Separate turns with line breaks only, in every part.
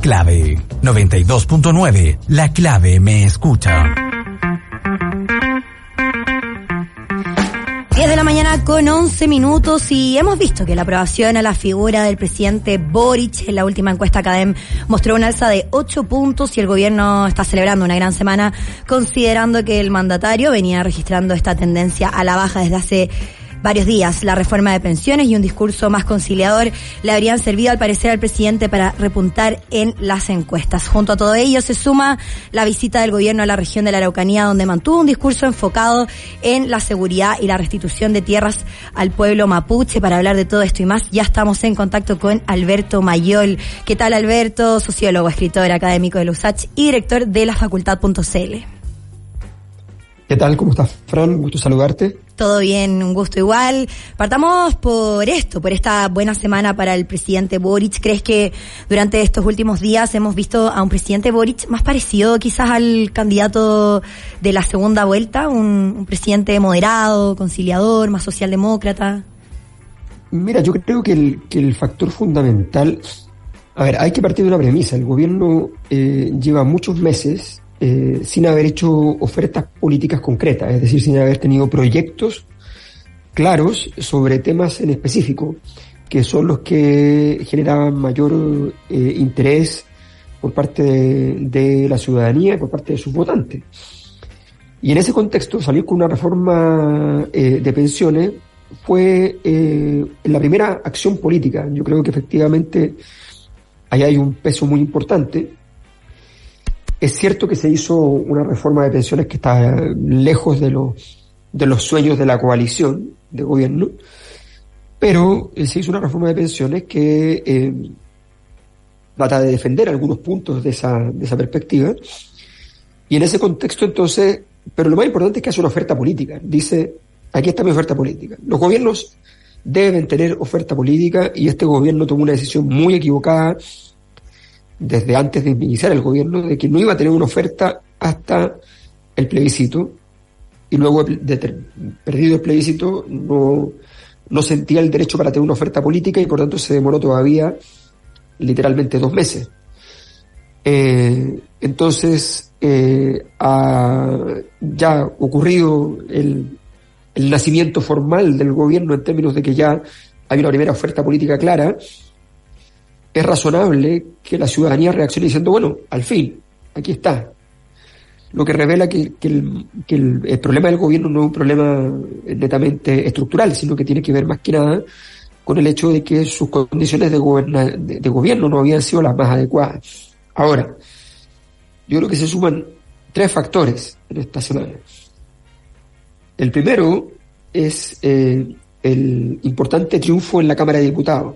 Clave 92.9. La clave me escucha.
10 de la mañana con 11 minutos y hemos visto que la aprobación a la figura del presidente Boric en la última encuesta CADEM mostró un alza de 8 puntos y el gobierno está celebrando una gran semana considerando que el mandatario venía registrando esta tendencia a la baja desde hace varios días. La reforma de pensiones y un discurso más conciliador le habrían servido al parecer al presidente para repuntar en las encuestas. Junto a todo ello se suma la visita del gobierno a la región de la Araucanía donde mantuvo un discurso enfocado en la seguridad y la restitución de tierras al pueblo mapuche. Para hablar de todo esto y más ya estamos en contacto con Alberto Mayol. ¿Qué tal Alberto? Sociólogo, escritor académico de LUSACH y director de la facultad.cl.
¿Qué tal? ¿Cómo estás, Fran? Gusto saludarte.
Todo bien, un gusto igual. Partamos por esto, por esta buena semana para el presidente Boric. ¿Crees que durante estos últimos días hemos visto a un presidente Boric más parecido quizás al candidato de la segunda vuelta? Un, presidente moderado, conciliador, más socialdemócrata.
Mira, yo creo que el, que el factor fundamental... A ver, hay que partir de una premisa. El gobierno eh, lleva muchos meses eh, sin haber hecho ofertas políticas concretas, es decir, sin haber tenido proyectos claros sobre temas en específico, que son los que generaban mayor eh, interés por parte de, la ciudadanía y por parte de sus votantes. Y en ese contexto, salir con una reforma eh, de pensiones fue la primera acción política. Yo creo que efectivamente ahí hay un peso muy importante es cierto que se hizo una reforma de pensiones que está lejos de los, de los sueños de la coalición de gobierno, pero eh, se hizo una reforma de pensiones que eh, trata de defender algunos puntos de esa, de esa perspectiva. Y en ese contexto, entonces, pero lo más importante es que hace una oferta política. Dice, aquí está mi oferta política. Los gobiernos deben tener oferta política y este gobierno tomó una decisión muy equivocada desde antes de iniciar el gobierno de que no iba a tener una oferta hasta el plebiscito y luego de perdido el plebiscito no, no sentía el derecho para tener una oferta política y por tanto se demoró todavía literalmente dos meses. Eh, entonces, eh, ha ya ocurrido el, el nacimiento formal del gobierno en términos de que ya hay una primera oferta política clara, es razonable que la ciudadanía reaccione diciendo, bueno, al fin, aquí está. Lo que revela que, el, problema del gobierno no es un problema netamente estructural, sino que tiene que ver más que nada con el hecho de que sus condiciones de, de, gobierno no habían sido las más adecuadas. Ahora, yo creo que se suman tres factores en esta semana. El primero es eh, el importante triunfo en la Cámara de Diputados.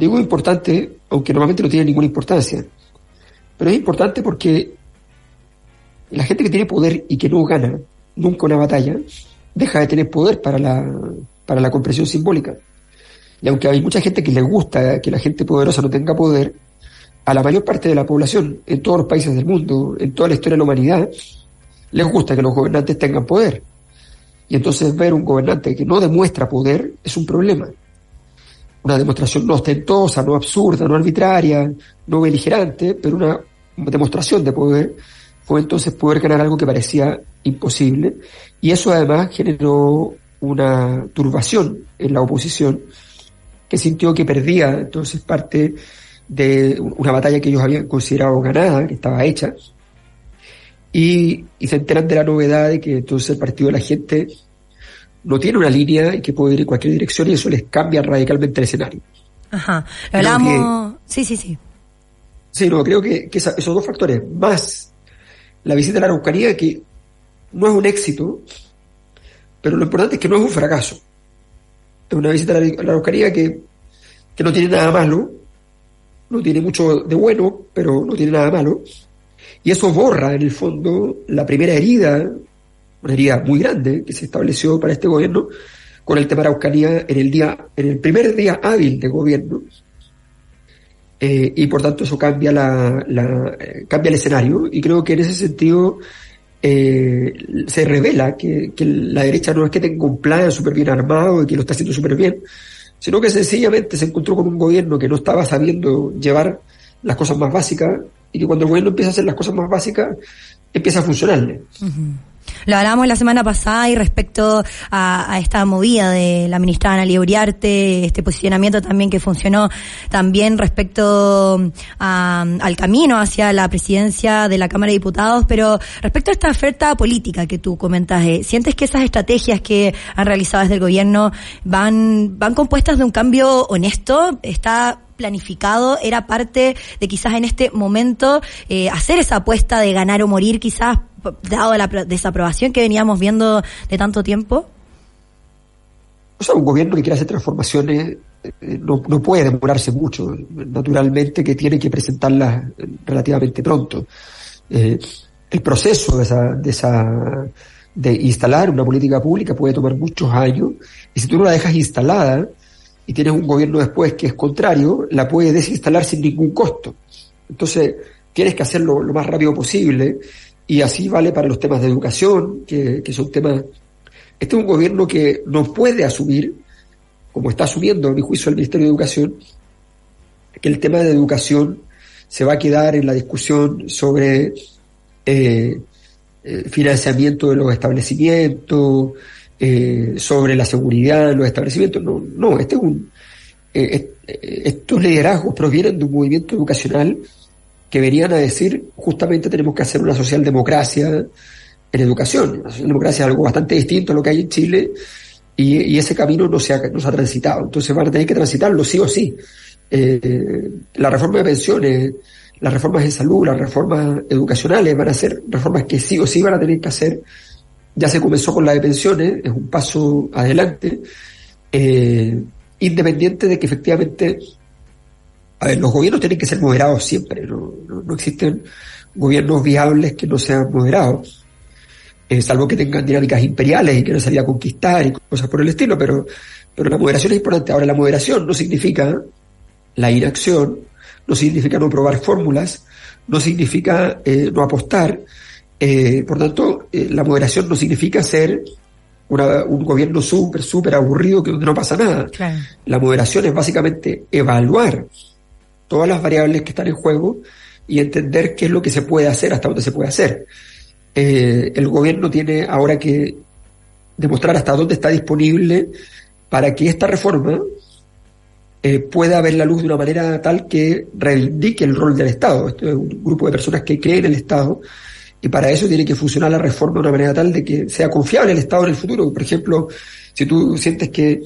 Digo importante, aunque normalmente no tiene ninguna importancia, pero es importante porque la gente que tiene poder y que no gana nunca una batalla, deja de tener poder para la, para la comprensión simbólica. Y aunque hay mucha gente que le gusta que la gente poderosa no tenga poder, a la mayor parte de la población, en todos los países del mundo, en toda la historia de la humanidad, les gusta que los gobernantes tengan poder. Y entonces ver un gobernante que no demuestra poder es un problema una demostración no ostentosa, no absurda, no arbitraria, no beligerante, pero una demostración de poder, fue entonces poder ganar algo que parecía imposible. Y eso además generó una turbación en la oposición, que sintió que perdía entonces parte de una batalla que ellos habían considerado ganada, que estaba hecha, y, y se enteran de la novedad de que entonces el Partido de la Gente no tiene una línea y que puede ir en cualquier dirección y eso les cambia radicalmente el escenario.
Ajá. hablamos. sí, sí, sí.
Sí, no, creo que, esos dos factores, más la visita a la Araucanía, que no es un éxito, pero lo importante es que no es un fracaso. Es una visita a la, Araucanía que, que no tiene nada malo, no tiene mucho de bueno, pero no tiene nada malo. Y eso borra, en el fondo, la primera herida una herida muy grande que se estableció para este gobierno con el tema Araucanía en el día, en el primer día hábil de gobierno. Eh, y por tanto eso cambia la, la eh, cambia el escenario y creo que en ese sentido eh, se revela que, la derecha no es que tenga un plan súper bien armado y que lo está haciendo súper bien, sino que sencillamente se encontró con un gobierno que no estaba sabiendo llevar las cosas más básicas y que cuando el gobierno empieza a hacer las cosas más básicas, empieza a funcionarle.
Lo hablábamos la semana pasada y respecto a, esta movida de la ministra Ana Uriarte, este posicionamiento también que funcionó también respecto al camino hacia la presidencia de la Cámara de Diputados, pero respecto a esta oferta política que tú comentas, eh, ¿sientes que esas estrategias que han realizado desde el gobierno van, van compuestas de un cambio honesto? ¿Está planificado, era parte de quizás en este momento eh, hacer esa apuesta de ganar o morir, quizás dado la desaprobación que veníamos viendo de tanto tiempo?
O sea, un gobierno que quiere hacer transformaciones eh, no, no, puede demorarse mucho. Naturalmente que tiene que presentarlas relativamente pronto. Eh, el proceso de esa, de esa, de instalar una política pública puede tomar muchos años y si tú no la dejas instalada, y tienes un gobierno después que es contrario, la puede desinstalar sin ningún costo. Entonces, tienes que hacerlo lo más rápido posible y así vale para los temas de educación, que, son temas... Este es un gobierno que no puede asumir, como está asumiendo, a mi juicio, el Ministerio de Educación, que el tema de educación se va a quedar en la discusión sobre eh, eh financiamiento de los establecimientos, eh, sobre la seguridad en los establecimientos. No, no, este es un, estos liderazgos provienen de un movimiento educacional que venían a decir justamente tenemos que hacer una socialdemocracia en educación. La socialdemocracia es algo bastante distinto a lo que hay en Chile y, ese camino no se, ha, no se ha transitado. Entonces van a tener que transitarlo sí o sí. la reforma de pensiones, las reformas de salud, las reformas educacionales van a ser reformas que sí o sí van a tener que hacer ya se comenzó con la de pensiones, es un paso adelante, eh, independiente de que efectivamente, a ver, los gobiernos tienen que ser moderados siempre, no, no, existen gobiernos viables que no sean moderados, eh, salvo que tengan dinámicas imperiales y que no salga a conquistar y cosas por el estilo, pero, pero la moderación es importante. Ahora, la moderación no significa la inacción, no significa no probar fórmulas, no significa eh, no apostar, eh, por tanto, la moderación no significa ser un gobierno súper, súper aburrido que donde no pasa nada. La moderación es básicamente evaluar todas las variables que están en juego y entender qué es lo que se puede hacer, hasta dónde se puede hacer. Eh, el gobierno tiene ahora que demostrar hasta dónde está disponible para que esta reforma pueda ver la luz de una manera tal que reivindique el rol del Estado. Esto es un grupo de personas que creen en el Estado, y para eso tiene que funcionar la reforma de una manera tal de que sea confiable el Estado en el futuro. Por ejemplo, si tú sientes que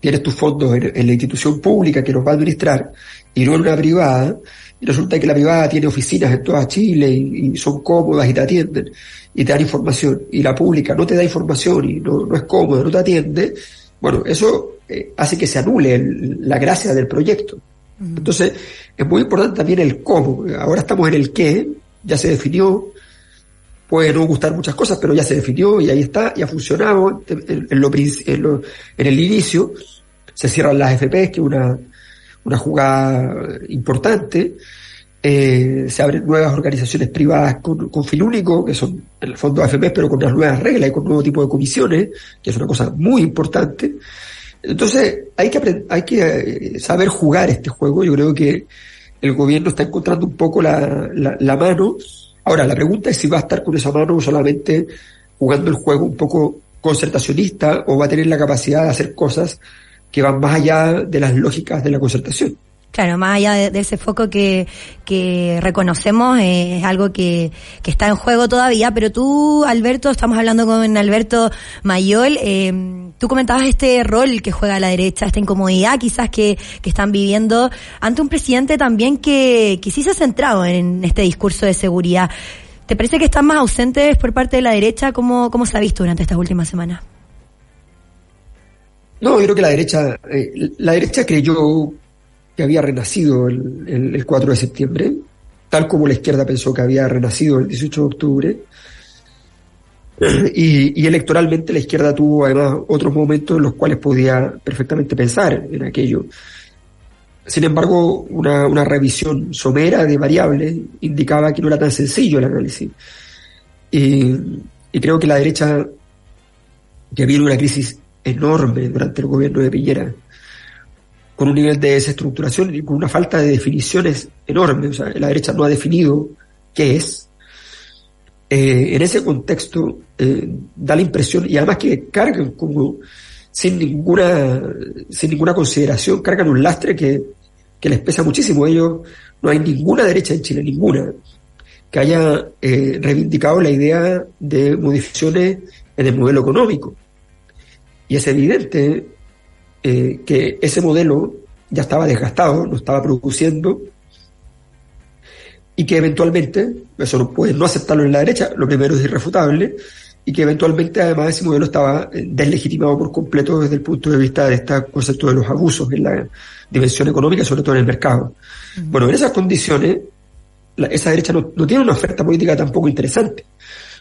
tienes tus fondos en, la institución pública que los va a administrar y no en una privada, y resulta que la privada tiene oficinas en toda Chile y, son cómodas y te atienden y te dan información, y la pública no te da información y no, no es cómoda, no te atiende, bueno, eso eh, hace que se anule la gracia del proyecto. Entonces, es muy importante también el cómo. Ahora estamos en el qué, ya se definió, puede no gustar muchas cosas, pero ya se definió y ahí está, y ha funcionado en, lo, en, el inicio, se cierran las FP, que es una, una jugada importante, eh, se abren nuevas organizaciones privadas con, con, fin único, que son en el fondo AFP, pero con las nuevas reglas y con nuevo tipo de comisiones, que es una cosa muy importante. Entonces, hay que, hay que eh, saber jugar este juego. Yo creo que el gobierno está encontrando un poco la, la, mano. Ahora, la pregunta es si va a estar con esa mano solamente jugando el juego un poco concertacionista o va a tener la capacidad de hacer cosas que van más allá de las lógicas de la concertación.
Claro, más allá de, ese foco que, que reconocemos, eh, es algo que, que está en juego todavía, pero tú, Alberto, estamos hablando con Alberto Mayol, eh, tú comentabas este rol que juega la derecha, esta incomodidad quizás que, que están viviendo ante un presidente también que, que sí se ha centrado en este discurso de seguridad. ¿Te parece que están más ausentes por parte de la derecha? ¿Cómo, cómo se ha visto durante estas últimas semanas?
No, yo creo que la derecha, eh, la derecha creyó que había renacido el, el, 4 de septiembre, tal como la izquierda pensó que había renacido el 18 de octubre. Y, electoralmente la izquierda tuvo además otros momentos en los cuales podía perfectamente pensar en aquello. Sin embargo, una, revisión somera de variables indicaba que no era tan sencillo el análisis. Y, y creo que la derecha, que viene una crisis enorme durante el gobierno de Piñera, con un nivel de desestructuración y con una falta de definiciones enorme. O sea, la derecha no ha definido qué es. Eh, en ese contexto eh, da la impresión, y además que cargan como sin ninguna, sin ninguna consideración, cargan un lastre que, que les pesa muchísimo. Ellos, no hay ninguna derecha en Chile, ninguna, que haya eh, reivindicado la idea de modificaciones en el modelo económico. Y es evidente que ese modelo ya estaba desgastado, no estaba produciendo, y que eventualmente, eso no puede no aceptarlo en la derecha, lo primero es irrefutable, y que eventualmente además ese modelo estaba eh, deslegitimado por completo desde el punto de vista de este concepto de los abusos en la dimensión económica, sobre todo en el mercado. Bueno, en esas condiciones, esa derecha no, tiene una oferta política tampoco interesante.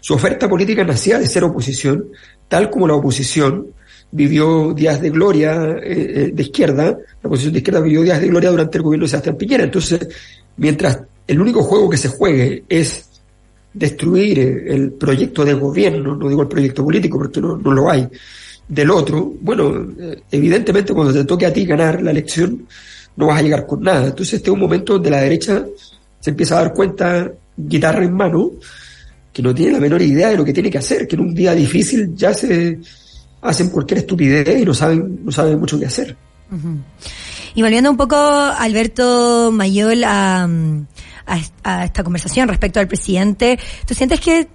Su oferta política nacía de ser oposición, tal como la oposición vivió días de gloria eh, eh, de izquierda, la oposición de izquierda vivió días de gloria durante el gobierno de Sebastián Piñera. Entonces, mientras el único juego que se juegue es destruir eh, el proyecto de gobierno, no digo el proyecto político porque no, no lo hay, del otro, bueno, evidentemente cuando te toque a ti ganar la elección, no vas a llegar con nada. Entonces este es un momento donde la derecha se empieza a dar cuenta, guitarra en mano, que no tiene la menor idea de lo que tiene que hacer, que en un día difícil ya se hacen cualquier estupidez y no saben, no saben mucho qué hacer.
Y volviendo un poco, Alberto Mayol, a, a, esta conversación respecto al presidente, ¿tú sientes que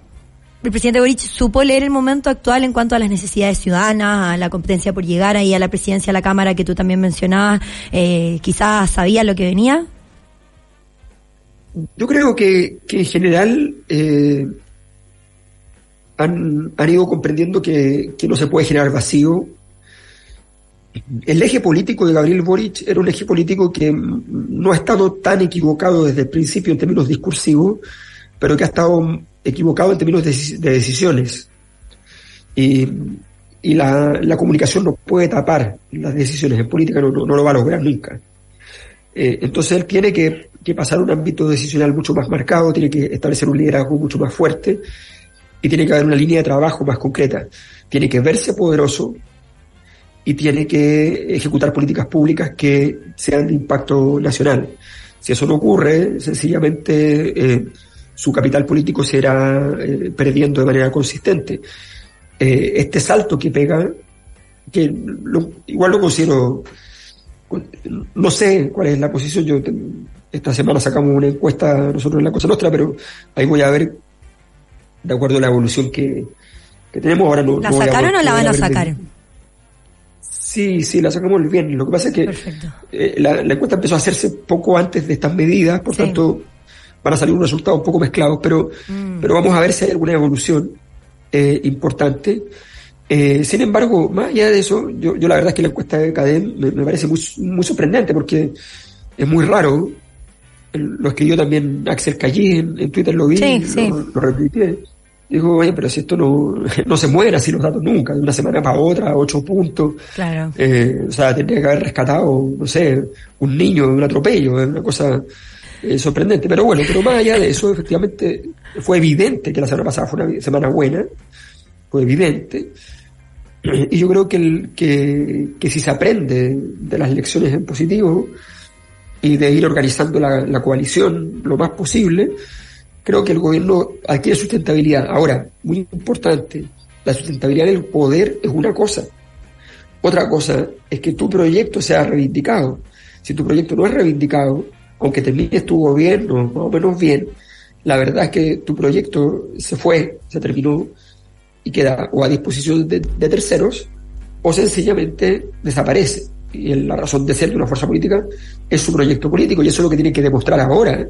el presidente Boric supo leer el momento actual en cuanto a las necesidades ciudadanas, a la competencia por llegar ahí a la presidencia, a la Cámara que tú también mencionabas, eh, quizás sabía lo que venía?
Yo creo que, en general eh, han, ido comprendiendo que no se puede generar vacío. El eje político de Gabriel Boric era un eje político que no ha estado tan equivocado desde el principio en términos discursivos, pero que ha estado equivocado en términos de, decisiones. Y, la, comunicación no puede tapar las decisiones en política, no, no, lo va a lograr nunca. Eh, entonces él tiene que, que, pasar a un ámbito decisional mucho más marcado, tiene que establecer un liderazgo mucho más fuerte y tiene que haber una línea de trabajo más concreta. Tiene que verse poderoso y tiene que ejecutar políticas públicas que sean de impacto nacional. Si eso no ocurre, sencillamente eh, su capital político se irá eh, perdiendo de manera consistente. Eh, este salto que pega, que igual lo considero, no sé cuál es la posición, yo esta semana sacamos una encuesta nosotros en la Cosa Nostra, pero ahí voy a ver, de acuerdo a la evolución que, tenemos ahora. No,
¿La sacaron o la van a sacar?
Sí, sí, la sacamos bien. Lo que pasa es que eh, la, encuesta empezó a hacerse poco antes de estas medidas, por tanto van a salir unos resultados un poco mezclados, pero, mm. pero vamos a ver si hay alguna evolución eh, importante. Eh, sin embargo, más allá de eso, yo, yo la verdad es que la encuesta de Cadem me, parece muy, muy sorprendente porque es muy raro. Lo escribió también Axel Callí en, Twitter, lo vi, lo, lo Dijo, oye, pero si esto no, no se muere así los datos nunca, de una semana para otra, ocho puntos.
Claro.
Eh, o sea, tendría que haber rescatado, no sé, un niño de un atropello, es una cosa eh, sorprendente. Pero bueno, pero más allá de eso, efectivamente, fue evidente que la semana pasada fue una semana buena, fue evidente. Y yo creo que, el, que, que si se aprende de las lecciones en positivo y de ir organizando la, la coalición lo más posible, creo que el gobierno adquiere sustentabilidad. Ahora, muy importante, la sustentabilidad del poder es una cosa. Otra cosa es que tu proyecto sea reivindicado. Si tu proyecto no es reivindicado, aunque termines tu gobierno más o menos bien, la verdad es que tu proyecto se fue, se terminó y queda o a disposición de, terceros o sencillamente desaparece. Y la razón de ser de una fuerza política es su proyecto político y eso es lo que tiene que demostrar ahora ¿eh?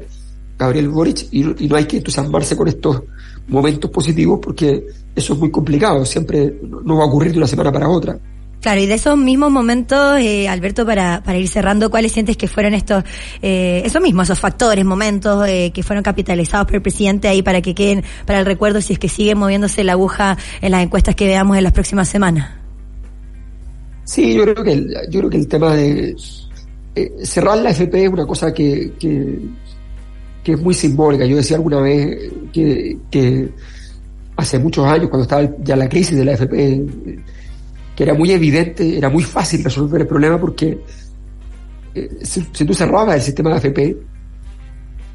Gabriel Boric y, no hay que entusiasmarse con estos momentos positivos porque eso es muy complicado, siempre no va a ocurrir de una semana para otra.
Claro, y de esos mismos momentos, eh, Alberto, para, para ir cerrando, ¿cuáles sientes que fueron estos, eh, esos mismos, esos factores, momentos eh, que fueron capitalizados por el presidente ahí para que queden para el recuerdo si es que sigue moviéndose la aguja en las encuestas que veamos en las próximas semanas?
Sí, yo creo que el, yo creo que el tema de eh, cerrar la FP es una cosa que, que, que es muy simbólica. Yo decía alguna vez que, que hace muchos años, cuando estaba ya la crisis de la FP, que era muy evidente, era muy fácil resolver el problema porque eh, si, tú cerrabas el sistema de AFP,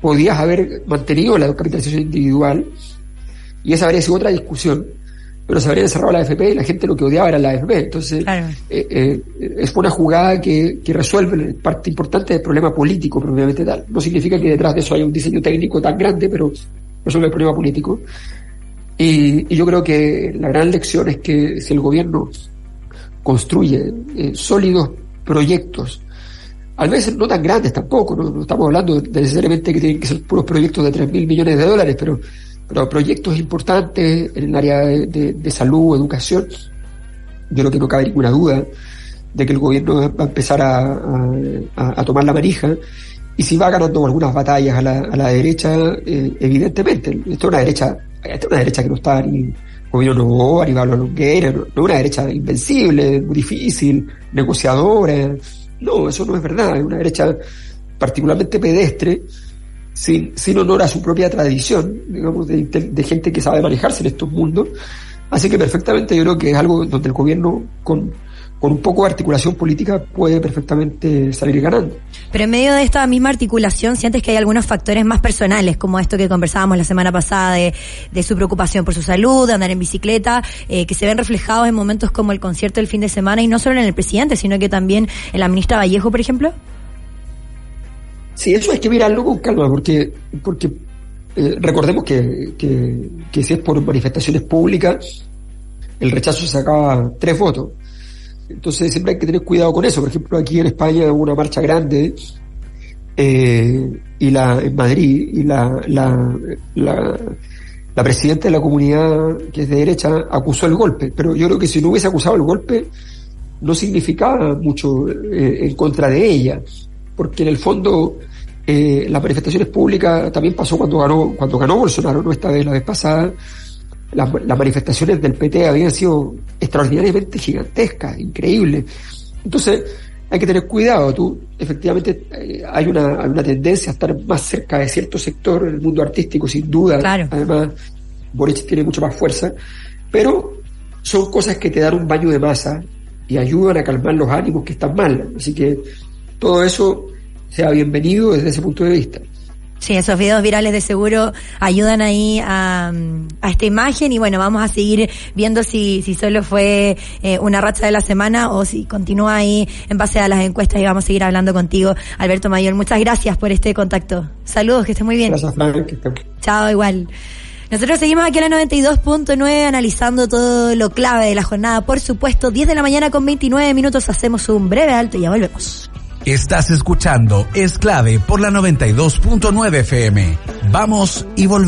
podías haber mantenido la capitalización individual y esa habría sido otra discusión, pero se habría cerrado la AFP y la gente lo que odiaba era la AFP. Entonces, claro. eh, eh, es una jugada que, que resuelve parte importante del problema político propiamente tal. No significa que detrás de eso haya un diseño técnico tan grande, pero resuelve el problema político. Y, y yo creo que la gran lección es que si el gobierno construye eh, sólidos proyectos, a veces no tan grandes tampoco, no, no estamos hablando necesariamente que tienen que ser puros proyectos de 3 mil millones de dólares, pero, pero proyectos importantes en el área de, de, de, salud, educación, yo creo que no cabe ninguna duda de que el gobierno va a empezar a, a, tomar la manija y si va ganando algunas batallas a la, a la derecha, eh, evidentemente, esto es una derecha, esta es una derecha que no está ni gobierno Novoa, ni Pablo Longuera, no, no una derecha invencible, difícil, negociadora, no, eso no es verdad, es una derecha particularmente pedestre, sin, sin honor a su propia tradición, digamos, de, de, gente que sabe manejarse en estos mundos. Así que perfectamente yo creo que es algo donde el gobierno con, con un poco de articulación política puede perfectamente salir ganando.
Pero en medio de esta misma articulación, sientes que hay algunos factores más personales, como esto que conversábamos la semana pasada de, de su preocupación por su salud, de andar en bicicleta, eh, que se ven reflejados en momentos como el concierto del fin de semana y no solo en el presidente, sino que también en la ministra Vallejo, por ejemplo?
Sí, eso hay que mirarlo con calma, porque, porque eh, recordemos que, que, que si es por manifestaciones públicas, el rechazo sacaba tres votos. Entonces siempre hay que tener cuidado con eso. Por ejemplo, aquí en España hubo una marcha grande eh, y la en Madrid y la, la, la, la, presidenta de la comunidad que es de derecha acusó el golpe. Pero yo creo que si no hubiese acusado el golpe no significaba mucho eh, en contra de ella, porque en el fondo eh, las manifestaciones públicas también pasó cuando ganó cuando ganó Bolsonaro, no esta vez la vez pasada las, las, manifestaciones del PT habían sido extraordinariamente gigantescas, increíbles. Entonces, hay que tener cuidado. Tú, efectivamente, eh, hay, una, hay una tendencia a estar más cerca de cierto sector en el mundo artístico, sin duda.
Claro.
Además, Boric tiene mucha más fuerza. Pero son cosas que te dan un baño de masa y ayudan a calmar los ánimos que están mal. Así que todo eso sea bienvenido desde ese punto de vista.
Sí, esos videos virales de seguro ayudan ahí a, a, esta imagen y bueno, vamos a seguir viendo si, si solo fue eh, una racha de la semana o si continúa ahí en base a las encuestas y vamos a seguir hablando contigo, Alberto Mayor. Muchas gracias por este contacto. Saludos, que esté muy bien.
Gracias, Frank.
Chao, igual. Nosotros seguimos aquí en la 92.9 analizando todo lo clave de la jornada. Por supuesto, 10 de la mañana con 29 minutos hacemos un breve alto y ya volvemos.
Estás escuchando Es Clave por la 92.9 FM. Vamos y volvemos.